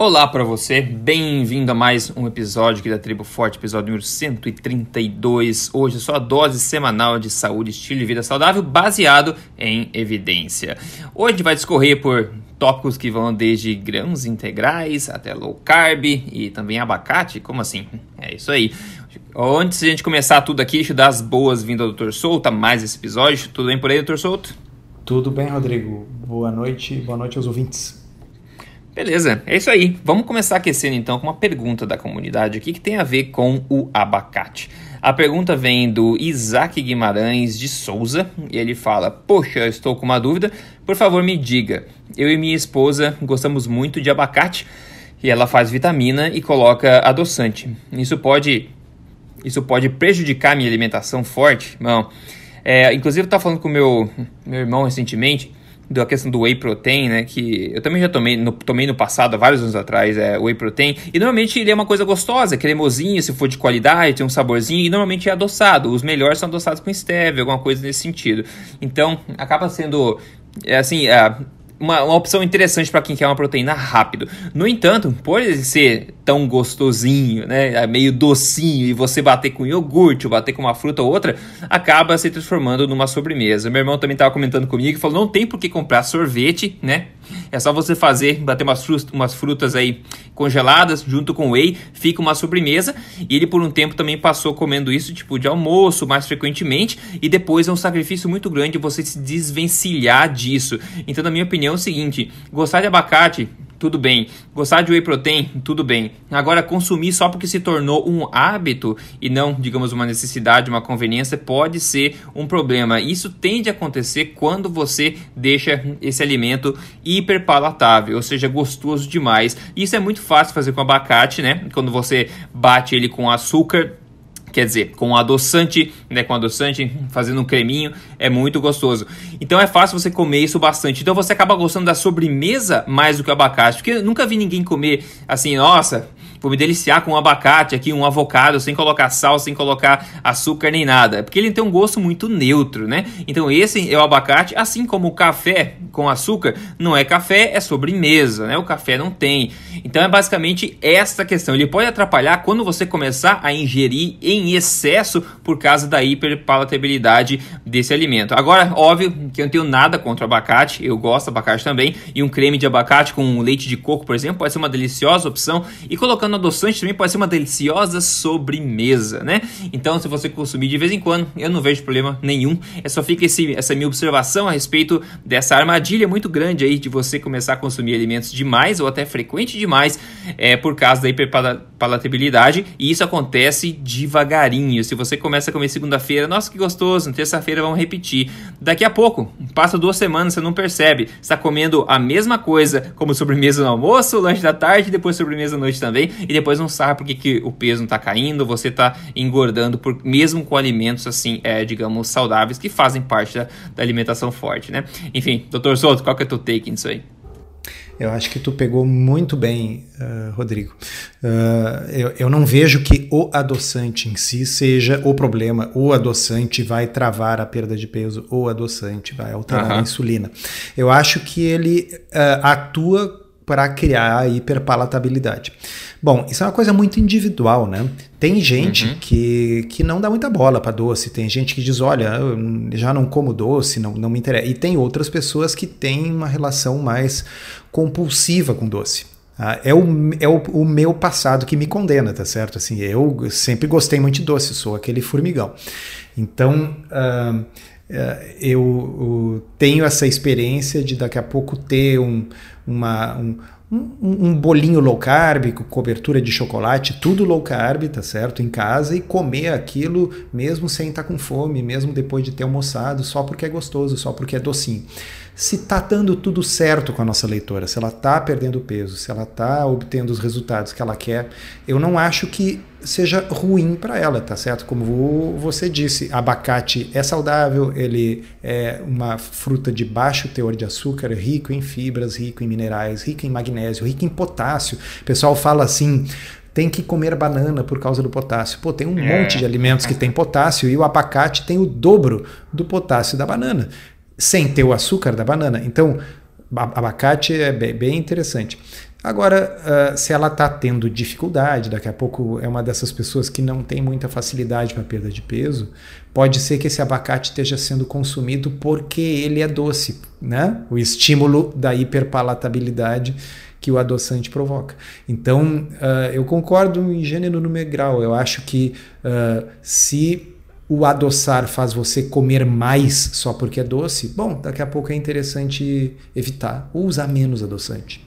Olá para você, bem-vindo a mais um episódio aqui da Tribo Forte, episódio número 132. Hoje é só a dose semanal de saúde, estilo de vida saudável baseado em evidência. Hoje a gente vai discorrer por tópicos que vão desde grãos integrais até low carb e também abacate. Como assim? É isso aí. Antes de a gente começar tudo aqui, deixa eu dar as boas-vindas ao Dr. Souto, mais esse episódio. Tudo bem por aí, Dr. Souto? Tudo bem, Rodrigo. Boa noite, boa noite aos ouvintes. Beleza, é isso aí. Vamos começar aquecendo então com uma pergunta da comunidade aqui que tem a ver com o abacate. A pergunta vem do Isaac Guimarães de Souza e ele fala: Poxa, estou com uma dúvida, por favor me diga. Eu e minha esposa gostamos muito de abacate e ela faz vitamina e coloca adoçante. Isso pode, isso pode prejudicar minha alimentação forte? Não. É, inclusive, eu estava falando com meu, meu irmão recentemente da questão do whey protein, né? Que eu também já tomei no, tomei no passado, há vários anos atrás, é, whey protein. E normalmente ele é uma coisa gostosa, cremosinho, se for de qualidade, tem um saborzinho. E normalmente é adoçado. Os melhores são adoçados com stevia, alguma coisa nesse sentido. Então, acaba sendo... É assim, é, uma, uma opção interessante para quem quer uma proteína rápido. No entanto, por ele ser tão gostosinho, né, é meio docinho, e você bater com iogurte ou bater com uma fruta ou outra, acaba se transformando numa sobremesa. Meu irmão também estava comentando comigo e falou: não tem por que comprar sorvete, né? É só você fazer, bater umas frutas, umas frutas aí congeladas junto com whey, fica uma sobremesa. E ele por um tempo também passou comendo isso tipo de almoço mais frequentemente e depois é um sacrifício muito grande você se desvencilhar disso. Então, na minha opinião, é o seguinte: gostar de abacate tudo bem. Gostar de whey protein, tudo bem. Agora, consumir só porque se tornou um hábito e não, digamos, uma necessidade, uma conveniência, pode ser um problema. Isso tende a acontecer quando você deixa esse alimento hiperpalatável, ou seja, gostoso demais. Isso é muito fácil fazer com abacate, né? Quando você bate ele com açúcar Quer dizer, com adoçante, né, com adoçante, fazendo um creminho, é muito gostoso. Então é fácil você comer isso bastante. Então você acaba gostando da sobremesa mais do que o abacate. Porque eu nunca vi ninguém comer assim, nossa, vou me deliciar com um abacate aqui, um avocado, sem colocar sal, sem colocar açúcar nem nada. Porque ele tem um gosto muito neutro, né? Então esse é o abacate, assim como o café com açúcar não é café, é sobremesa, né? O café não tem. Então é basicamente esta questão. Ele pode atrapalhar quando você começar a ingerir em excesso por causa da hiperpalatabilidade desse alimento. Agora, óbvio que eu não tenho nada contra o abacate, eu gosto do abacate também, e um creme de abacate com leite de coco, por exemplo, pode ser uma deliciosa opção. E colocando colocando adoçante também pode ser uma deliciosa sobremesa, né? Então, se você consumir de vez em quando, eu não vejo problema nenhum. É só fica esse, essa minha observação a respeito dessa armadilha muito grande aí de você começar a consumir alimentos demais ou até frequente demais é, por causa da hiperpalatabilidade. E isso acontece devagarinho. Se você começa a comer segunda-feira, nossa, que gostoso, terça-feira vamos repetir. Daqui a pouco, passa duas semanas, você não percebe. está comendo a mesma coisa como sobremesa no almoço, lanche da tarde e depois sobremesa à noite também e depois não sabe porque que o peso não está caindo, você está engordando por, mesmo com alimentos assim, é, digamos, saudáveis que fazem parte da, da alimentação forte, né? Enfim, doutor Souto, qual que é o teu take nisso aí? Eu acho que tu pegou muito bem, uh, Rodrigo. Uh, eu, eu, não vejo que o adoçante em si seja o problema. O adoçante vai travar a perda de peso, o adoçante vai alterar a insulina. Eu acho que ele uh, atua para criar a hiperpalatabilidade. Bom, isso é uma coisa muito individual, né? Tem gente uhum. que, que não dá muita bola para doce, tem gente que diz, olha, eu já não como doce, não, não me interessa. E tem outras pessoas que têm uma relação mais compulsiva com doce. Ah, é o, é o, o, meu passado que me condena, tá certo? Assim, eu sempre gostei muito de doce, sou aquele formigão. Então, uh, eu, eu, tenho essa experiência de daqui a pouco ter um, uma, um, um, um, bolinho low carb com cobertura de chocolate, tudo low carb, tá certo? Em casa e comer aquilo mesmo sem estar com fome, mesmo depois de ter almoçado, só porque é gostoso, só porque é docinho se está dando tudo certo com a nossa leitora, se ela está perdendo peso, se ela está obtendo os resultados que ela quer, eu não acho que seja ruim para ela, tá certo? Como você disse, abacate é saudável, ele é uma fruta de baixo teor de açúcar, rico em fibras, rico em minerais, rico em magnésio, rico em potássio. O pessoal fala assim, tem que comer banana por causa do potássio. Pô, tem um é. monte de alimentos que tem potássio e o abacate tem o dobro do potássio da banana sem ter o açúcar da banana. Então, abacate é bem interessante. Agora, uh, se ela está tendo dificuldade, daqui a pouco é uma dessas pessoas que não tem muita facilidade para perda de peso, pode ser que esse abacate esteja sendo consumido porque ele é doce, né? O estímulo da hiperpalatabilidade que o adoçante provoca. Então, uh, eu concordo em gênero no grau. Eu acho que uh, se o adoçar faz você comer mais só porque é doce, bom, daqui a pouco é interessante evitar ou usar menos adoçante.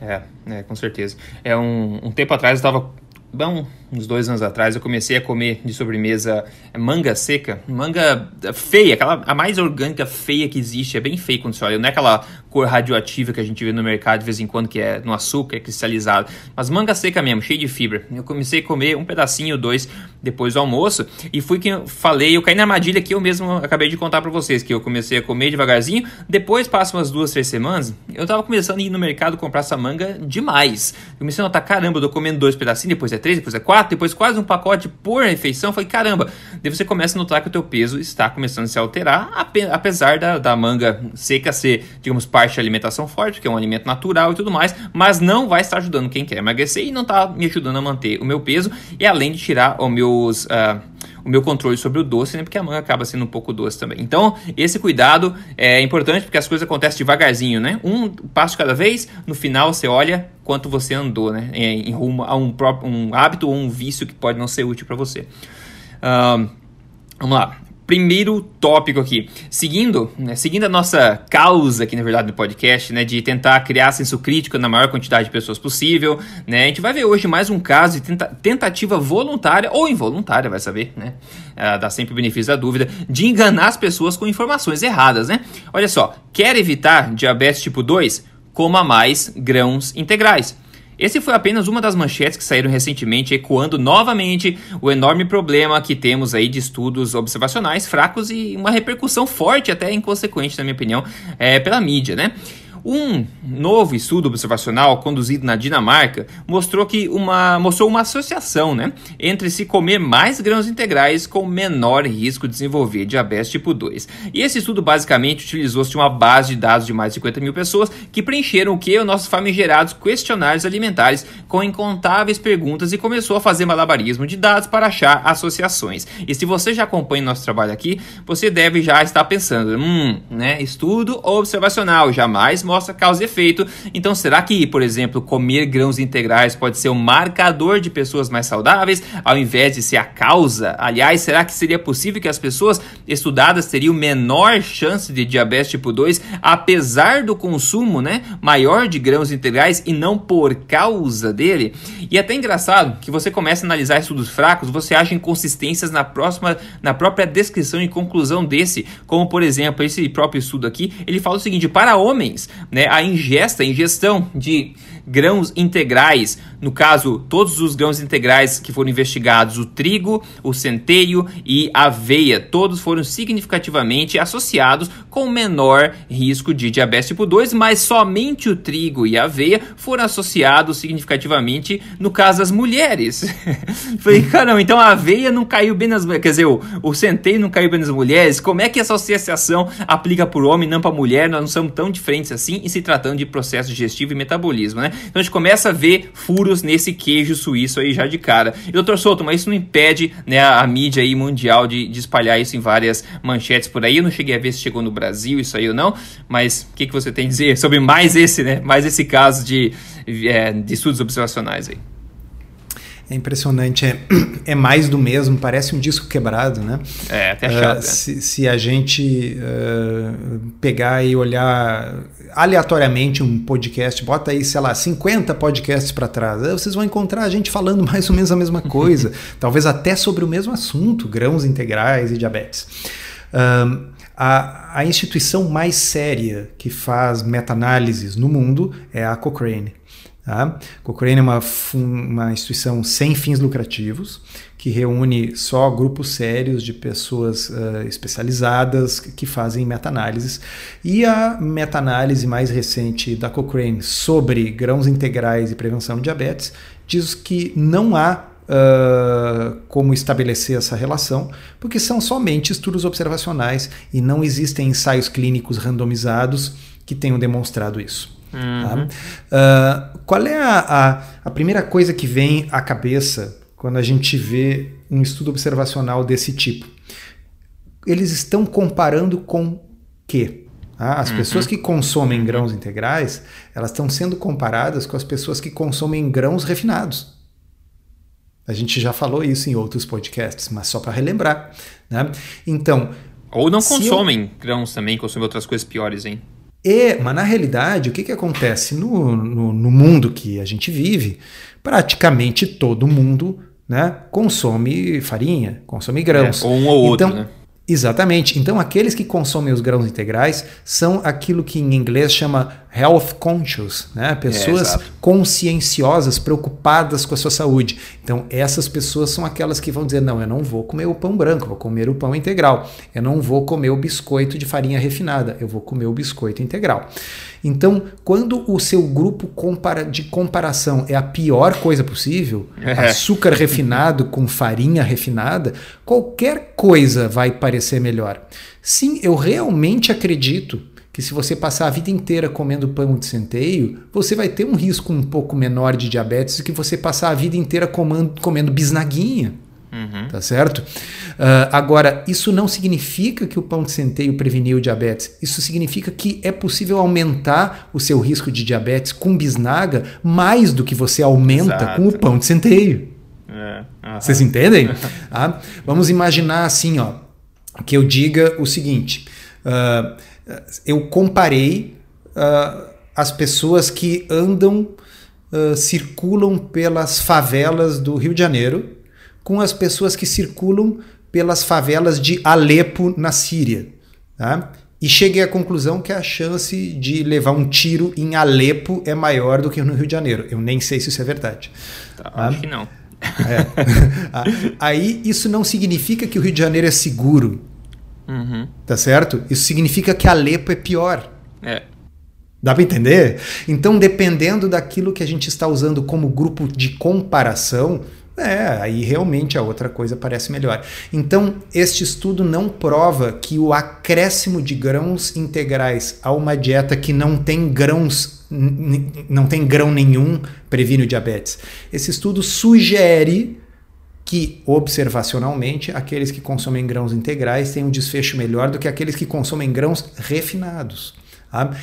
É, é com certeza. É um, um tempo atrás eu estava bom, uns dois anos atrás, eu comecei a comer de sobremesa manga seca. Manga feia, aquela a mais orgânica feia que existe. É bem feia quando você olha. Não é aquela cor radioativa que a gente vê no mercado de vez em quando, que é no açúcar, é cristalizado. Mas manga seca mesmo, cheia de fibra. Eu comecei a comer um pedacinho, dois, depois do almoço. E fui que eu falei, eu caí na armadilha que eu mesmo acabei de contar para vocês, que eu comecei a comer devagarzinho. Depois, passa umas duas, três semanas, eu tava começando a ir no mercado comprar essa manga demais. Eu comecei a notar, caramba, eu tô comendo dois pedacinhos, depois é três, depois é quatro, depois quase um pacote por refeição. Eu falei, caramba, daí você começa a notar que o teu peso está começando a se alterar, apesar da, da manga seca ser, digamos, parte da alimentação forte, que é um alimento natural e tudo mais, mas não vai estar ajudando quem quer emagrecer e não está me ajudando a manter o meu peso e além de tirar os meus. Uh, o meu controle sobre o doce, né? Porque a manga acaba sendo um pouco doce também. Então, esse cuidado é importante porque as coisas acontecem devagarzinho, né? Um passo cada vez, no final você olha quanto você andou, né? Em rumo a um, próprio, um hábito ou um vício que pode não ser útil para você. Uh, vamos lá primeiro tópico aqui. Seguindo, né, seguindo a nossa causa aqui, na verdade, no podcast, né, de tentar criar senso crítico na maior quantidade de pessoas possível, né, a gente vai ver hoje mais um caso de tenta tentativa voluntária ou involuntária, vai saber, né, uh, dá sempre o benefício da dúvida, de enganar as pessoas com informações erradas, né. Olha só, quer evitar diabetes tipo 2? Coma mais grãos integrais. Esse foi apenas uma das manchetes que saíram recentemente, ecoando novamente o enorme problema que temos aí de estudos observacionais fracos e uma repercussão forte, até inconsequente, na minha opinião, é, pela mídia, né? Um novo estudo observacional conduzido na Dinamarca mostrou que uma mostrou uma associação, né, entre se comer mais grãos integrais com menor risco de desenvolver diabetes tipo 2. E esse estudo basicamente utilizou-se uma base de dados de mais de 50 mil pessoas que preencheram o que os nossos famigerados questionários alimentares com incontáveis perguntas e começou a fazer malabarismo de dados para achar associações. E se você já acompanha nosso trabalho aqui, você deve já estar pensando, hum, né, estudo observacional jamais mostra causa e efeito. Então, será que, por exemplo, comer grãos integrais pode ser um marcador de pessoas mais saudáveis, ao invés de ser a causa? Aliás, será que seria possível que as pessoas estudadas teriam menor chance de diabetes tipo 2, apesar do consumo né, maior de grãos integrais e não por causa dele? E é até engraçado que você começa a analisar estudos fracos, você acha inconsistências na, próxima, na própria descrição e conclusão desse, como por exemplo, esse próprio estudo aqui, ele fala o seguinte: para homens, né, a ingesta, a ingestão de grãos integrais, no caso, todos os grãos integrais que foram investigados, o trigo, o centeio e a aveia, todos foram significativamente associados com menor risco de diabetes tipo 2, mas somente o trigo e a aveia foram associados significativamente no caso das mulheres. Falei, caramba, então a aveia não caiu bem nas mulheres, quer dizer, o, o centeio não caiu bem nas mulheres, como é que essa associação aplica para o homem não para a mulher? Nós não somos tão diferentes assim em se tratando de processo digestivo e metabolismo, né? Então a gente começa a ver furos nesse queijo suíço aí já de cara. E doutor Souto, mas isso não impede né, a, a mídia aí mundial de, de, espalhar isso em várias manchetes por aí. Eu não cheguei a ver se chegou no Brasil isso aí ou não, mas o que, que você tem a dizer sobre mais esse, né? Mais esse caso de, é, de estudos observacionais aí? É impressionante, é, é mais do mesmo, parece um disco quebrado, né? É, até chato. Uh, se, se, a gente uh, pegar e olhar aleatoriamente um podcast, bota aí, sei lá, 50 podcasts para trás, vocês vão encontrar a gente falando mais ou menos a mesma coisa, talvez até sobre o mesmo assunto, grãos integrais e diabetes. Uh, a, a instituição mais séria que faz meta-análises no mundo é a Cochrane. Tá? Cochrane é uma, uma instituição sem fins lucrativos que reúne só grupos sérios de pessoas uh, especializadas que fazem meta-análises. E a meta-análise mais recente da Cochrane sobre grãos integrais e prevenção de diabetes diz que não há Uh, como estabelecer essa relação, porque são somente estudos observacionais e não existem ensaios clínicos randomizados que tenham demonstrado isso. Uhum. Tá? Uh, qual é a, a, a primeira coisa que vem à cabeça quando a gente vê um estudo observacional desse tipo? Eles estão comparando com quê? Tá? As uhum. pessoas que consomem grãos integrais, elas estão sendo comparadas com as pessoas que consomem grãos refinados. A gente já falou isso em outros podcasts, mas só para relembrar. Né? Então. Ou não consomem eu... grãos também, consomem outras coisas piores, hein? É, mas na realidade, o que, que acontece no, no, no mundo que a gente vive? Praticamente todo mundo né, consome farinha, consome grãos. É, ou um ou outro, então, né? Exatamente. Então, aqueles que consomem os grãos integrais são aquilo que em inglês chama health conscious, né? Pessoas é, conscienciosas, preocupadas com a sua saúde. Então, essas pessoas são aquelas que vão dizer: não, eu não vou comer o pão branco, vou comer o pão integral. Eu não vou comer o biscoito de farinha refinada, eu vou comer o biscoito integral. Então, quando o seu grupo compara de comparação é a pior coisa possível, é. açúcar refinado com farinha refinada, qualquer coisa vai parecer melhor. Sim, eu realmente acredito que se você passar a vida inteira comendo pão de centeio, você vai ter um risco um pouco menor de diabetes do que você passar a vida inteira comendo, comendo bisnaguinha. Uhum. Tá certo? Uh, agora, isso não significa que o pão de centeio preveniu o diabetes. Isso significa que é possível aumentar o seu risco de diabetes com bisnaga mais do que você aumenta Exato. com o pão de centeio. É. Uhum. Vocês entendem? ah, vamos imaginar assim, ó, que eu diga o seguinte: uh, eu comparei uh, as pessoas que andam, circulam pelas favelas do Rio de Janeiro com as pessoas que circulam pelas favelas de Alepo, na Síria. Tá? E cheguei à conclusão que a chance de levar um tiro em Alepo é maior do que no Rio de Janeiro. Eu nem sei se isso é verdade. Tá, tá? Acho que não. É. Aí isso não significa que o Rio de Janeiro é seguro. Uhum. Tá certo? Isso significa que Alepo é pior. É. Dá para entender? Então, dependendo daquilo que a gente está usando como grupo de comparação, é, aí realmente a outra coisa parece melhor. Então, este estudo não prova que o acréscimo de grãos integrais a uma dieta que não tem grãos, não tem grão nenhum, previne o diabetes. Esse estudo sugere que, observacionalmente, aqueles que consomem grãos integrais têm um desfecho melhor do que aqueles que consomem grãos refinados. Tá?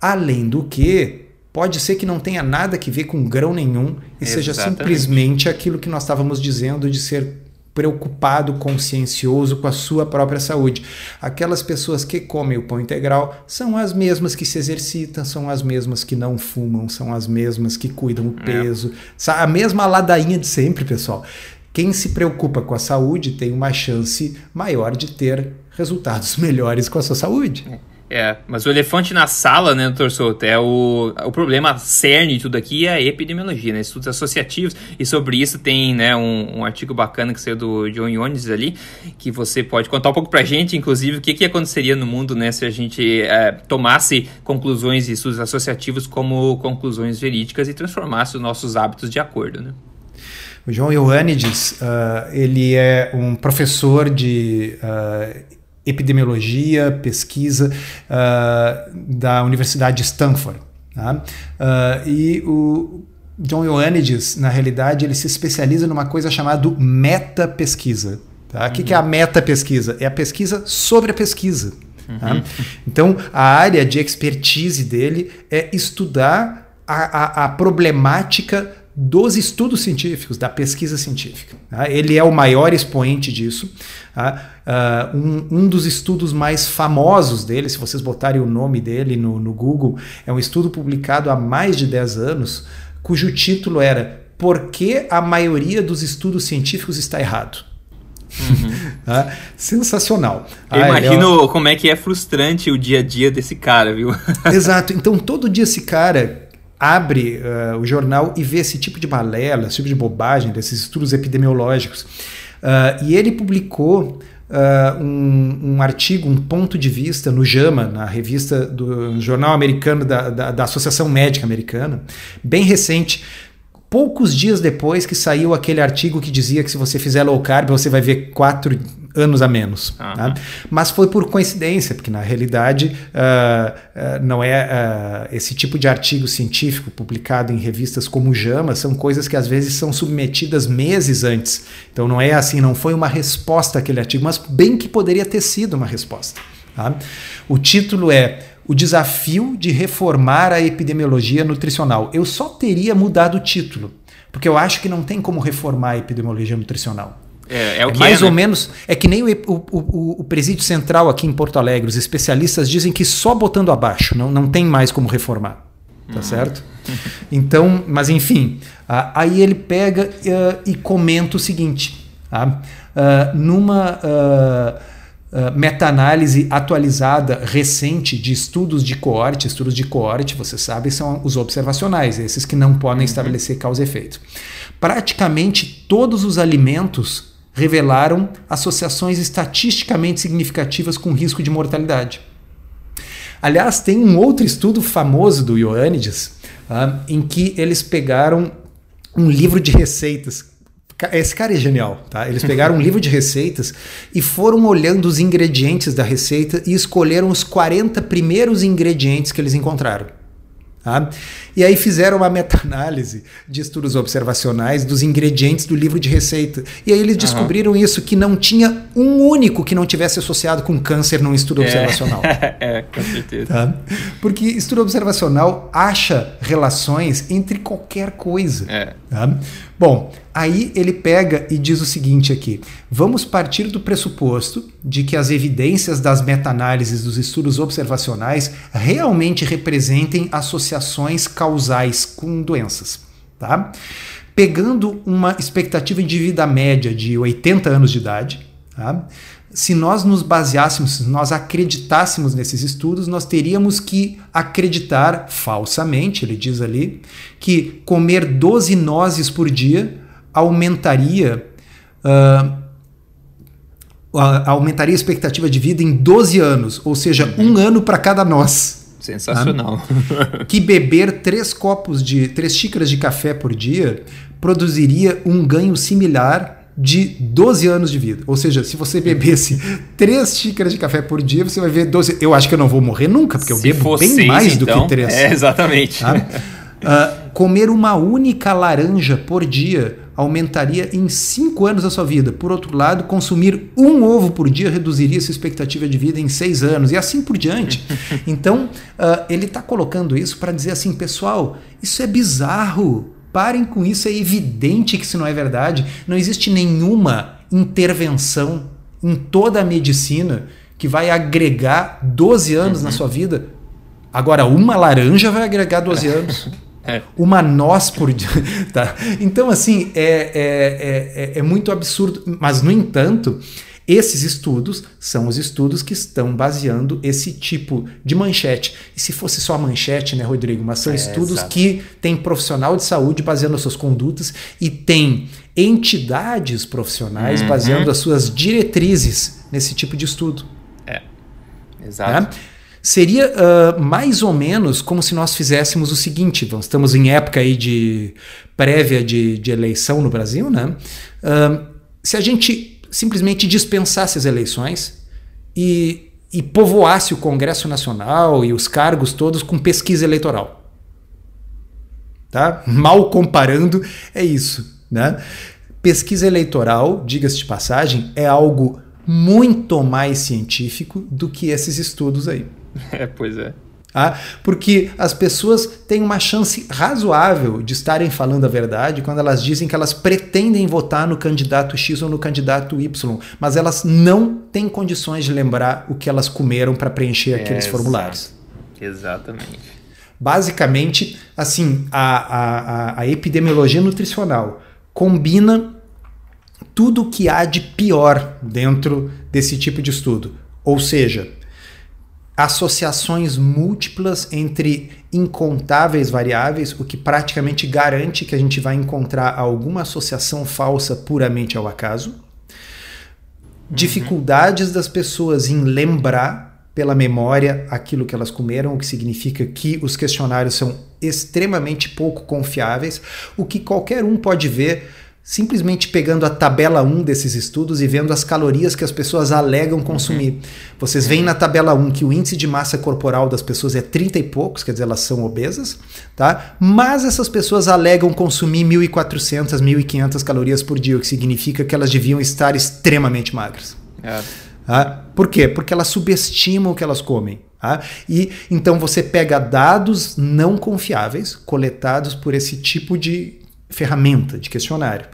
Além do que, Pode ser que não tenha nada que ver com grão nenhum e Exatamente. seja simplesmente aquilo que nós estávamos dizendo de ser preocupado, consciencioso com a sua própria saúde. Aquelas pessoas que comem o pão integral são as mesmas que se exercitam, são as mesmas que não fumam, são as mesmas que cuidam do é. peso. É. A mesma ladainha de sempre, pessoal. Quem se preocupa com a saúde tem uma chance maior de ter resultados melhores com a sua saúde. É. É, mas o elefante na sala, né, doutor Souto, é o, o problema cerne de tudo aqui é a epidemiologia, né, estudos associativos, e sobre isso tem, né, um, um artigo bacana que saiu do John Iones ali, que você pode contar um pouco pra gente, inclusive, o que, que aconteceria no mundo, né, se a gente é, tomasse conclusões de estudos associativos como conclusões verídicas e transformasse os nossos hábitos de acordo, né. O João Ioannidis, uh, ele é um professor de uh, epidemiologia, pesquisa uh, da Universidade de Stanford. Tá? Uh, e o John Ioannidis, na realidade, ele se especializa numa coisa chamada meta-pesquisa. Tá? O que, que é a meta-pesquisa? É a pesquisa sobre a pesquisa. Tá? Uhum. Então, a área de expertise dele é estudar a, a, a problemática dos estudos científicos, da pesquisa científica. Tá? Ele é o maior expoente disso. Tá? Uh, um, um, dos estudos mais famosos dele, se vocês botarem o nome dele no, no Google, é um estudo publicado há mais de 10 anos, cujo título era Por que a maioria dos estudos científicos está errado? Uhum. ah, sensacional. Eu ah, imagino é como é que é frustrante o dia a dia desse cara, viu? Exato. Então, todo dia esse cara abre uh, o jornal e vê esse tipo de balela, esse tipo de bobagem desses estudos epidemiológicos. Uh, e ele publicou uh, um, um, artigo, um ponto de vista no JAMA, na revista do Jornal Americano da, da, da Associação Médica Americana, bem recente, poucos dias depois que saiu aquele artigo que dizia que se você fizer low carb você vai ver quatro anos a menos. Uhum. Tá? Mas foi por coincidência, porque na realidade uh, uh, não é uh, esse tipo de artigo científico publicado em revistas como JAMA, são coisas que às vezes são submetidas meses antes. Então não é assim, não foi uma resposta àquele artigo, mas bem que poderia ter sido uma resposta. Tá? O título é O Desafio de Reformar a Epidemiologia Nutricional. Eu só teria mudado o título, porque eu acho que não tem como reformar a epidemiologia nutricional. É, é, o é mais é, ou né? menos. É que nem o, o, o, o, presídio central aqui em Porto Alegre. Os especialistas dizem que só botando abaixo, não, não tem mais como reformar. Tá hum. certo? Então, mas enfim, uh, aí ele pega uh, e comenta o seguinte: uh, numa meta-análise atualizada recente de estudos de coorte, estudos de coorte, você sabe, são os observacionais, esses que não podem uhum. estabelecer causa e efeito. Praticamente todos os alimentos revelaram associações estatisticamente significativas com risco de mortalidade. Aliás, tem um outro estudo famoso do Ioannidis, uh, em que eles pegaram um livro de receitas. Esse cara é genial, tá? Eles pegaram um livro de receitas e foram olhando os ingredientes da receita e escolheram os 40 primeiros ingredientes que eles encontraram. Tá? E aí fizeram uma meta-análise de estudos observacionais dos ingredientes do livro de receita. E aí eles descobriram uhum. isso, que não tinha um único que não tivesse associado com câncer num estudo é. observacional. é, com certeza. Tá? Porque estudo observacional acha relações entre qualquer coisa. É. Tá? Bom, aí ele pega e diz o seguinte aqui: vamos partir do pressuposto de que as evidências das meta-análises dos estudos observacionais realmente representem associações causais com doenças, tá? Pegando uma expectativa de vida média de 80 anos de idade, tá? se nós nos baseássemos, se nós acreditássemos nesses estudos, nós teríamos que acreditar falsamente, ele diz ali, que comer 12 nozes por dia aumentaria. Uh, aumentaria a expectativa de vida em 12 anos, ou seja, uhum. um ano para cada. Sensacional. Tá? Que beber três copos de três xícaras de café por dia produziria um ganho similar de 12 anos de vida. Ou seja, se você bebesse 3 xícaras de café por dia, você vai ver 12. Eu acho que eu não vou morrer nunca, porque eu se bebo bem seis, mais então, do que 3. É, exatamente. Tá? Uh, comer uma única laranja por dia aumentaria em 5 anos a sua vida. Por outro lado, consumir um ovo por dia reduziria sua expectativa de vida em 6 anos e assim por diante. Então, uh, ele está colocando isso para dizer assim, pessoal, isso é bizarro. Parem com isso, é evidente que isso não é verdade. Não existe nenhuma intervenção em toda a medicina que vai agregar 12 anos uhum. na sua vida. Agora, uma laranja vai agregar 12 anos. É. Uma noz por dia. Tá? Então, assim, é, é, é, é muito absurdo. Mas, no entanto, esses estudos são os estudos que estão baseando esse tipo de manchete. E se fosse só manchete, né, Rodrigo? Mas são é, estudos exato. que têm profissional de saúde baseando as suas condutas e tem entidades profissionais uhum. baseando as suas diretrizes nesse tipo de estudo. É, exato. Né? Seria uh, mais ou menos como se nós fizéssemos o seguinte: estamos em época aí de prévia de, de eleição no Brasil, né? Uh, se a gente simplesmente dispensasse as eleições e, e povoasse o Congresso Nacional e os cargos todos com pesquisa eleitoral. Tá? Mal comparando, é isso. Né? Pesquisa eleitoral, diga-se de passagem, é algo muito mais científico do que esses estudos aí. É, pois é. Ah, porque as pessoas têm uma chance razoável de estarem falando a verdade quando elas dizem que elas pretendem votar no candidato X ou no candidato Y, mas elas não têm condições de lembrar o que elas comeram para preencher é, aqueles formulários. Exatamente. Basicamente, assim, a, a, a epidemiologia nutricional combina tudo o que há de pior dentro desse tipo de estudo. Ou seja, associações múltiplas entre incontáveis variáveis, o que praticamente garante que a gente vai encontrar alguma associação falsa puramente ao acaso. Uhum. Dificuldades das pessoas em lembrar pela memória aquilo que elas comeram, o que significa que os questionários são extremamente pouco confiáveis, o que qualquer um pode ver simplesmente pegando a tabela 1 desses estudos e vendo as calorias que as pessoas alegam consumir. Uhum. Vocês veem na tabela 1 que o índice de massa corporal das pessoas é 30 e poucos, quer dizer, elas são obesas, tá? Mas essas pessoas alegam consumir 1.400, 1.500 calorias por dia, o que significa que elas deviam estar extremamente magras. É. Tá? Por quê? Porque elas subestimam o que elas comem. Tá? E então você pega dados não confiáveis coletados por esse tipo de ferramenta de questionário.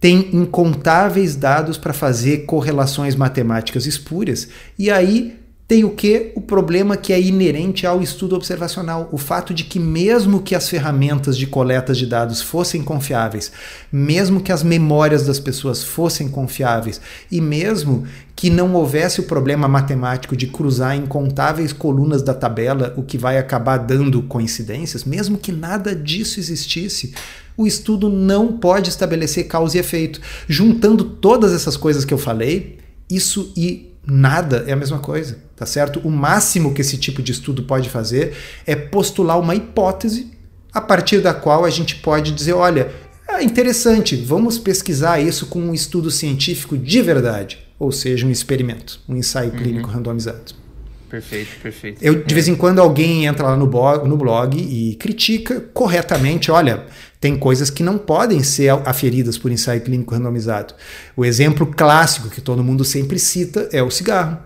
Tem incontáveis dados para fazer correlações matemáticas espúrias, e aí tem o que? O problema que é inerente ao estudo observacional. O fato de que, mesmo que as ferramentas de coleta de dados fossem confiáveis, mesmo que as memórias das pessoas fossem confiáveis, e mesmo que não houvesse o problema matemático de cruzar incontáveis colunas da tabela, o que vai acabar dando coincidências, mesmo que nada disso existisse, o estudo não pode estabelecer causa e efeito. Juntando todas essas coisas que eu falei, isso e nada é a mesma coisa, tá certo? O máximo que esse tipo de estudo pode fazer é postular uma hipótese a partir da qual a gente pode dizer, olha, é interessante, vamos pesquisar isso com um estudo científico de verdade, ou seja, um experimento, um ensaio uhum. clínico randomizado. Perfeito, perfeito. Eu, de vez em quando alguém entra lá no blog, no blog e critica corretamente, olha, tem coisas que não podem ser aferidas por ensaio clínico randomizado. O exemplo clássico que todo mundo sempre cita é o cigarro.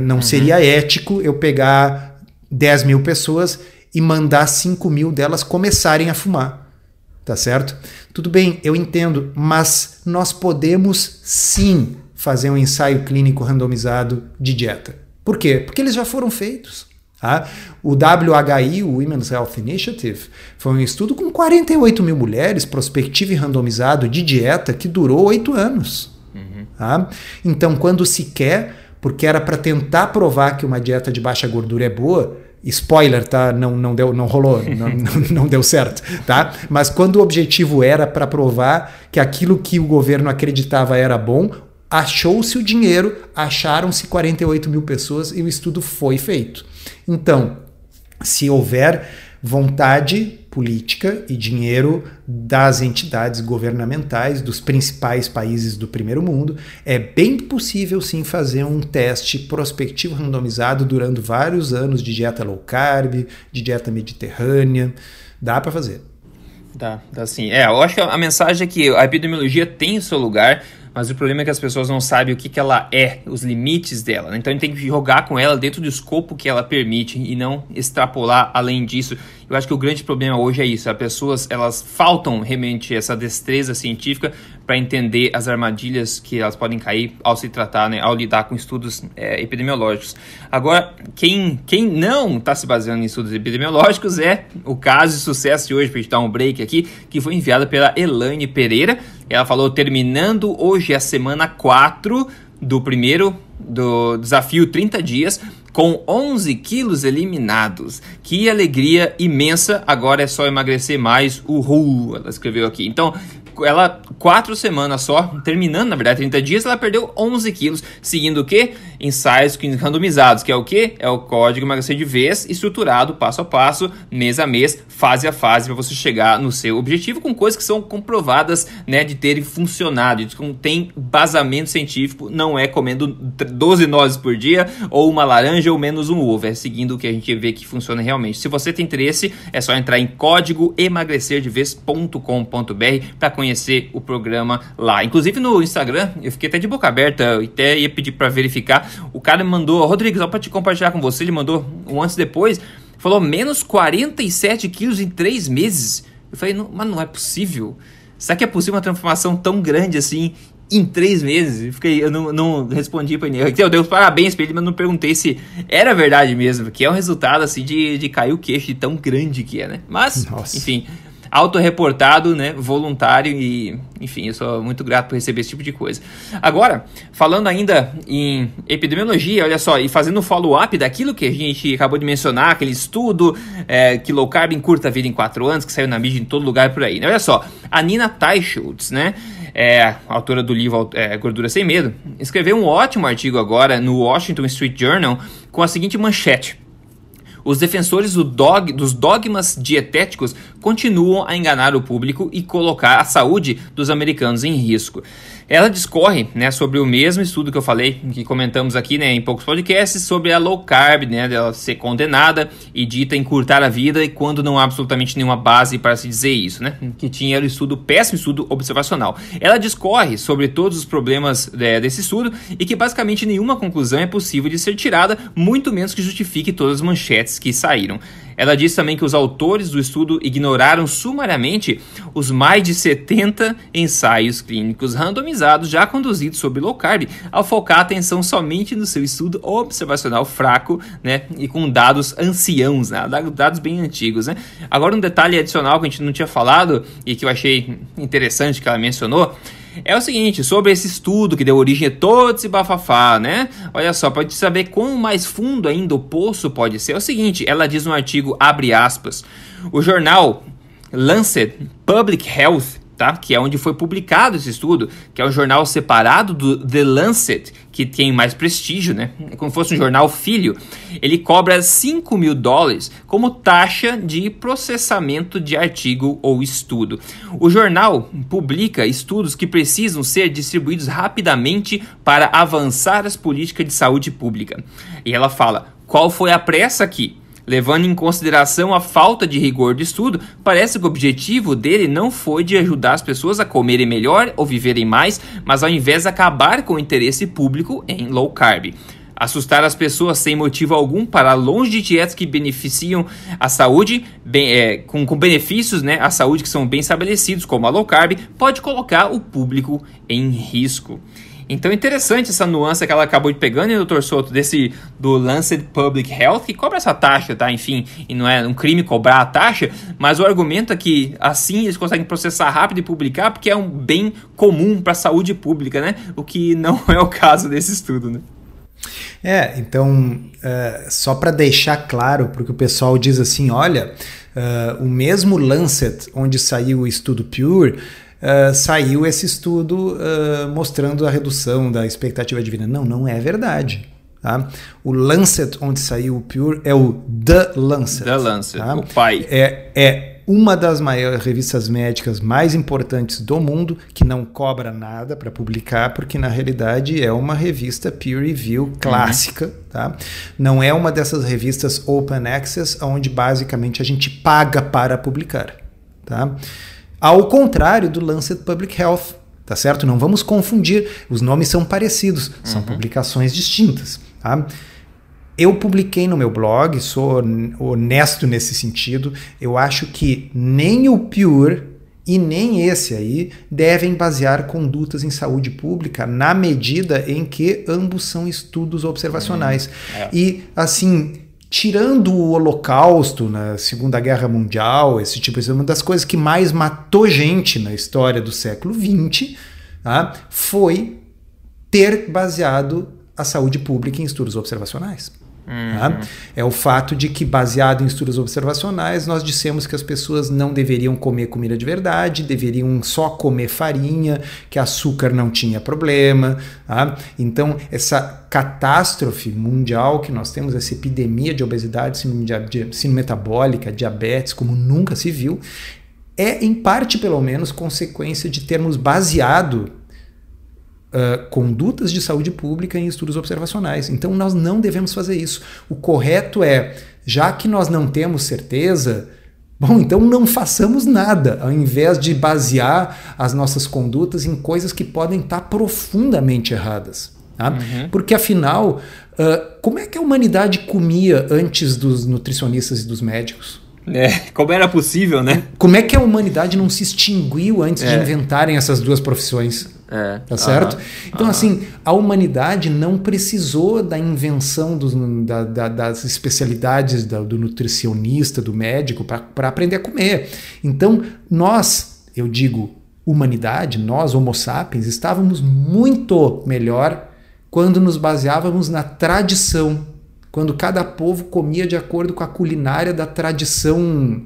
Não uhum. seria ético eu pegar 10 mil pessoas e mandar 5 mil delas começarem a fumar. Tá certo? Tudo bem, eu entendo, mas nós podemos sim fazer um ensaio clínico randomizado de dieta. Por quê? Porque eles já foram feitos. Tá? O WHI, o Women's Health Initiative, foi um estudo com 48 mil mulheres, prospectivo e randomizado de dieta, que durou oito anos. Uhum. Tá? Então, quando se quer, porque era para tentar provar que uma dieta de baixa gordura é boa, spoiler, tá? Não, não deu, não rolou, não, não, não, deu certo, tá? Mas quando o objetivo era para provar que aquilo que o governo acreditava era bom, achou-se o dinheiro, acharam-se 48 mil pessoas e o estudo foi feito. Então, se houver vontade política e dinheiro das entidades governamentais dos principais países do primeiro mundo, é bem possível sim fazer um teste prospectivo randomizado durante vários anos de dieta low carb, de dieta mediterrânea. Dá para fazer. Dá, dá sim. É, eu acho que a mensagem é que a epidemiologia tem seu lugar, mas o problema é que as pessoas não sabem o que, que ela é, os limites dela. Né? Então a gente tem que jogar com ela dentro do escopo que ela permite e não extrapolar além disso. Eu acho que o grande problema hoje é isso. As pessoas elas faltam realmente essa destreza científica para entender as armadilhas que elas podem cair ao se tratar, né, ao lidar com estudos é, epidemiológicos. Agora, quem, quem não está se baseando em estudos epidemiológicos é o caso de sucesso de hoje, para a gente dar um break aqui, que foi enviado pela Elaine Pereira. Ela falou: terminando hoje a semana 4 do primeiro do desafio 30 dias com 11 quilos eliminados. Que alegria imensa! Agora é só emagrecer mais. Uhul! Ela escreveu aqui. Então, ela, quatro semanas só, terminando, na verdade, 30 dias, ela perdeu 11 quilos, seguindo o quê? Ensaios randomizados, que é o quê? É o código emagrecer de vez, estruturado, passo a passo, mês a mês, fase a fase, para você chegar no seu objetivo, com coisas que são comprovadas, né, de terem funcionado, de que tem basamento científico, não é comendo 12 nozes por dia, ou uma laranja, ou menos um ovo, é seguindo o que a gente vê que funciona realmente. Se você tem interesse, é só entrar em código emagrecerdevez.com.br para conhecer conhecer o programa lá. Inclusive no Instagram, eu fiquei até de boca aberta, até ia pedir para verificar. O cara me mandou, Rodrigo, só para te compartilhar com você, ele mandou um antes e depois, falou menos 47 quilos em 3 meses. Eu falei, não, mas não é possível. Será que é possível uma transformação tão grande assim em três meses. Eu, fiquei, eu não, não respondi para ele. Eu dei os parabéns para ele, mas não perguntei se era verdade mesmo, que é um resultado assim de, de cair o queixo de tão grande que é, né? Mas, Nossa. enfim, autorreportado, né, voluntário e, enfim, eu sou muito grato por receber esse tipo de coisa. Agora, falando ainda em epidemiologia, olha só, e fazendo follow-up daquilo que a gente acabou de mencionar, aquele estudo é, que low carb encurta a vida em 4 anos, que saiu na mídia em todo lugar por aí. Né? Olha só, a Nina Teichholz, né, é, autora do livro é, Gordura Sem Medo, escreveu um ótimo artigo agora no Washington Street Journal com a seguinte manchete. Os defensores do dog, dos dogmas dietéticos continuam a enganar o público e colocar a saúde dos americanos em risco. Ela discorre né, sobre o mesmo estudo que eu falei, que comentamos aqui né, em poucos podcasts, sobre a low carb, né, dela ser condenada e dita encurtar a vida, e quando não há absolutamente nenhuma base para se dizer isso, né? Que tinha o estudo, péssimo estudo observacional. Ela discorre sobre todos os problemas é, desse estudo e que basicamente nenhuma conclusão é possível de ser tirada, muito menos que justifique todas as manchetes que saíram. Ela diz também que os autores do estudo ignoraram sumariamente os mais de 70 ensaios clínicos randomizados já conduzidos sobre low carb, ao focar a atenção somente no seu estudo observacional fraco, né, e com dados anciãos, né, dados bem antigos, né. Agora um detalhe adicional que a gente não tinha falado e que eu achei interessante que ela mencionou, é o seguinte, sobre esse estudo que deu origem a todo esse bafafá, né? Olha só, para te saber quão mais fundo ainda o poço pode ser, é o seguinte, ela diz no artigo, abre aspas, o jornal Lancet Public Health tá? que é onde foi publicado esse estudo, que é um jornal separado do The Lancet, que tem mais prestígio, né? É como se fosse um jornal filho. Ele cobra 5 mil dólares como taxa de processamento de artigo ou estudo. O jornal publica estudos que precisam ser distribuídos rapidamente para avançar as políticas de saúde pública. E ela fala: qual foi a pressa aqui? Levando em consideração a falta de rigor de estudo, parece que o objetivo dele não foi de ajudar as pessoas a comerem melhor ou viverem mais, mas ao invés de acabar com o interesse público em low carb. Assustar as pessoas sem motivo algum para longe de dietas que beneficiam a saúde, bem, é, com, com benefícios né, à saúde que são bem estabelecidos, como a low carb, pode colocar o público em risco. Então é interessante essa nuance que ela acabou de pegando, hein, doutor Soto, desse do Lancet Public Health, que cobra essa taxa, tá? Enfim, e não é um crime cobrar a taxa, mas o argumento é que assim eles conseguem processar rápido e publicar porque é um bem comum para a saúde pública, né? O que não é o caso desse estudo, né? É, então, uh, só para deixar claro, porque o pessoal diz assim: olha, uh, o mesmo Lancet, onde saiu o estudo Pure, uh, saiu esse estudo uh, mostrando a redução da expectativa de vida. Não, não é verdade. Tá? O Lancet, onde saiu o Pure, é o The Lancet. The Lancet, tá? o pai. É, é uma das maiores revistas médicas mais importantes do mundo, que não cobra nada para publicar, porque na realidade é uma revista peer review clássica. Uhum. Tá? Não é uma dessas revistas open access, onde basicamente a gente paga para publicar. Tá? Ao contrário do Lancet Public Health, tá certo? Não vamos confundir, os nomes são parecidos, são uhum. publicações distintas. Tá? Eu publiquei no meu blog, sou honesto nesse sentido. Eu acho que nem o Pure e nem esse aí devem basear condutas em saúde pública na medida em que ambos são estudos observacionais. Uhum. É. E assim, tirando o Holocausto na Segunda Guerra Mundial, esse tipo de uma das coisas que mais matou gente na história do século XX, tá? foi ter baseado a saúde pública em estudos observacionais. Uhum. Tá? É o fato de que, baseado em estudos observacionais, nós dissemos que as pessoas não deveriam comer comida de verdade, deveriam só comer farinha, que açúcar não tinha problema. Tá? Então, essa catástrofe mundial que nós temos, essa epidemia de obesidade, síndrome metabólica, diabetes, como nunca se viu, é, em parte, pelo menos, consequência de termos baseado uh, condutas de saúde pública em estudos observacionais. Então nós não devemos fazer isso. O correto é, já que nós não temos certeza, Bom, então não façamos nada, ao invés de basear as nossas condutas em coisas que podem estar profundamente erradas. Tá? Uhum. Porque afinal, uh, como é que a humanidade comia antes dos nutricionistas e dos médicos? É, como era possível, né? Como é que a humanidade não se extinguiu antes é. de inventarem essas duas profissões? É. Tá certo? Então, assim, a humanidade não precisou da invenção dos, da, da, das especialidades da, do nutricionista, do médico, para aprender a comer. Então, nós, eu digo, humanidade, nós, Homo sapiens, estávamos muito melhor quando nos baseávamos na tradição, quando cada povo comia de acordo com a culinária da tradição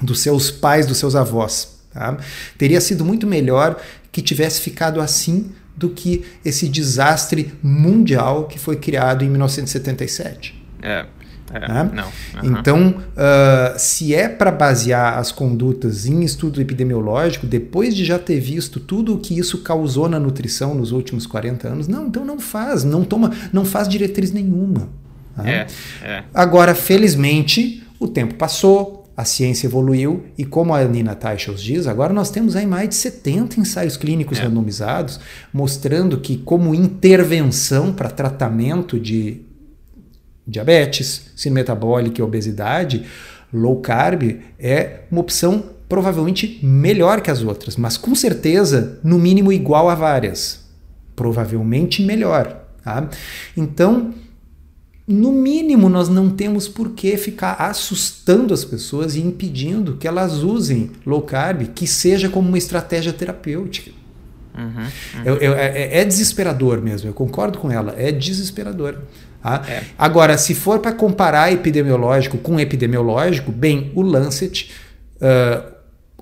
dos seus pais, dos seus avós. Tá? Teria sido muito melhor que tivesse ficado assim do que esse desastre mundial que foi criado em 1977. É. É, né? não. Uhum. Então, uh, se é para basear as condutas em estudo epidemiológico, depois de já ter visto tudo o que isso causou na nutrição nos últimos 40 anos, não, então não faz, não toma, não faz diretriz nenhuma. Tá? É, é. Agora, felizmente, o tempo passou, a ciência evoluiu e como a Nina Teichels diz, agora nós temos aí mais de 70 ensaios clínicos é. randomizados mostrando que como intervenção para tratamento de diabetes, síndrome metabólica e obesidade, low carb é uma opção provavelmente melhor que as outras, mas com certeza no mínimo igual a várias, provavelmente melhor. Tá? Então no mínimo, nós não temos por que ficar assustando as pessoas e impedindo que elas usem low carb, que seja como uma estratégia terapêutica. Uhum, uhum. Eu, eu, é, é, desesperador mesmo, eu concordo com ela, é desesperador. Tá? É. Agora, se for para comparar epidemiológico com epidemiológico, bem, o Lancet, uh,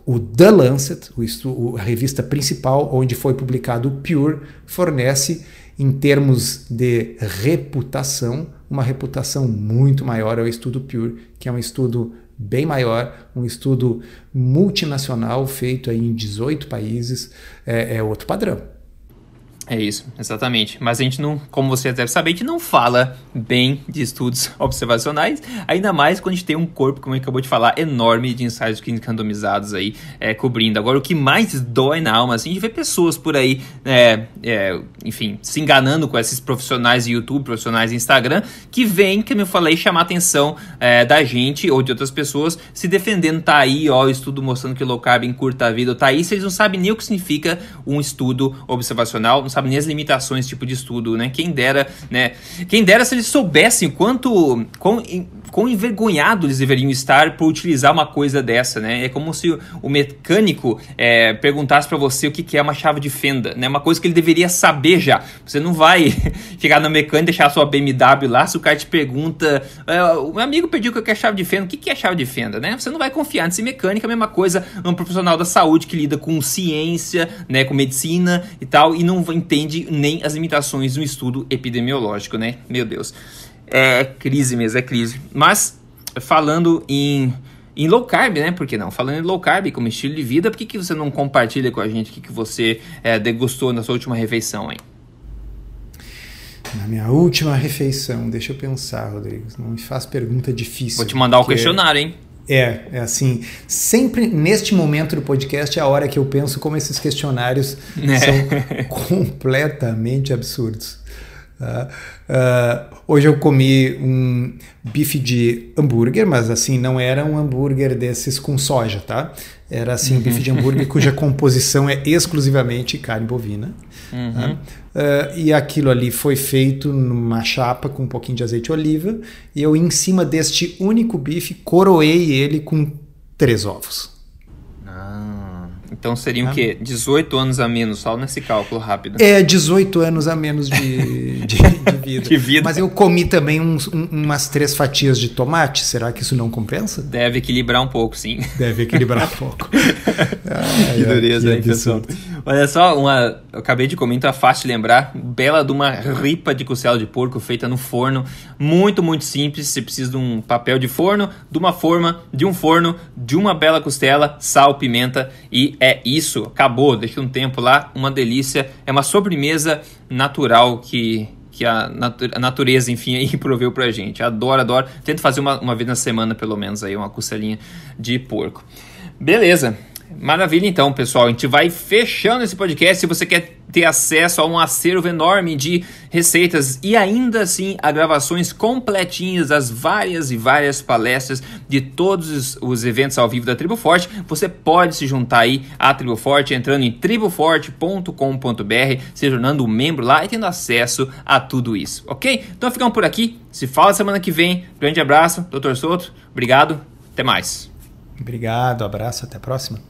o The Lancet, o, a revista principal onde foi publicado o Pure, fornece, em termos de reputação, uma reputação muito maior ao estudo Pure, que é um estudo bem maior, um estudo multinacional feito em 18 países, é, é outro padrão. É isso, exatamente. Mas a gente não, como você deve saber, a gente não fala bem de estudos observacionais, ainda mais quando a gente tem um corpo, como gente acabou de falar, enorme de ensaios clínicos randomizados aí é, cobrindo. Agora, o que mais dói na alma, assim, a gente vê pessoas por aí, é, é, enfim, se enganando com esses profissionais de YouTube, profissionais de Instagram, que vêm, como eu falei, chamar a atenção é, da gente ou de outras pessoas se defendendo. Tá aí, ó, o estudo mostrando que low carb encurta a vida, tá aí, vocês não sabem nem o que significa um estudo observacional, não sabe nem as limitações tipo de estudo, né? Quem dera, né? Quem dera se eles soubessem quanto quão, quão envergonhados eles deveriam estar por utilizar uma coisa dessa, né? É como se o mecânico é, perguntasse para você o que, que é uma chave de fenda, né? Uma coisa que ele deveria saber já. Você não vai chegar no mecânico e deixar a sua BMW lá se o cara te pergunta, é, o meu amigo pediu que eu quero chave de fenda, o que, que é chave de fenda, né? Você não vai confiar nesse mecânico, a mesma coisa um profissional da saúde que lida com ciência, né, com medicina e tal, e não entende nem as limitações do estudo epidemiológico, né? Meu Deus. É crise mesmo, é crise. Mas, falando em, em low carb, né? Por que não? Falando em low carb como estilo de vida, por que, que você não compartilha com a gente o que, que você é, degustou na sua última refeição, hein? Na minha última refeição, deixa eu pensar, Rodrigo. Não me faz pergunta difícil. Vou te mandar o questionário, hein? É, é assim. Sempre neste momento do podcast é a hora que eu penso como esses questionários é. são completamente absurdos. Uh, hoje eu comi um bife de hambúrguer, mas assim, não era um hambúrguer desses com soja, tá? Era assim, um bife de hambúrguer cuja composição é exclusivamente carne bovina. Uhum. Tá? Uh, e aquilo ali foi feito numa chapa com um pouquinho de azeite de oliva. E eu, em cima deste único bife, coroei ele com três ovos. Então seriam ah. o quê? 18 anos a menos, só nesse cálculo rápido. É, 18 anos a menos de, de, de, vida. de vida. Mas eu comi também uns, um, umas três fatias de tomate. Será que isso não compensa? Deve equilibrar um pouco, sim. Deve equilibrar um pouco. Ai, que dureza, hein, pessoal? Olha só, uma, eu acabei de comentar, fácil de lembrar. Bela de uma ripa de costela de porco feita no forno. Muito, muito simples. Você precisa de um papel de forno, de uma forma, de um forno, de uma bela costela, sal, pimenta e é isso. Acabou, deixa um tempo lá. Uma delícia. É uma sobremesa natural que que a, natureza, enfim, aí proveu pra gente. Adoro, adoro. Tento fazer uma, uma vez na semana, pelo menos, aí, uma costelinha de porco. Beleza. Maravilha, então, pessoal. A gente vai fechando esse podcast. Se você quer ter acesso a um acervo enorme de receitas e ainda assim a gravações completinhas das várias e várias palestras de todos os eventos ao vivo da Tribo Forte, você pode se juntar aí à Tribo Forte entrando em triboforte.com.br, se tornando um membro lá e tendo acesso a tudo isso, ok? Então ficamos por aqui. Se fala semana que vem. Grande abraço, Dr. Soto. Obrigado. Até mais. Obrigado, abraço, até a próxima.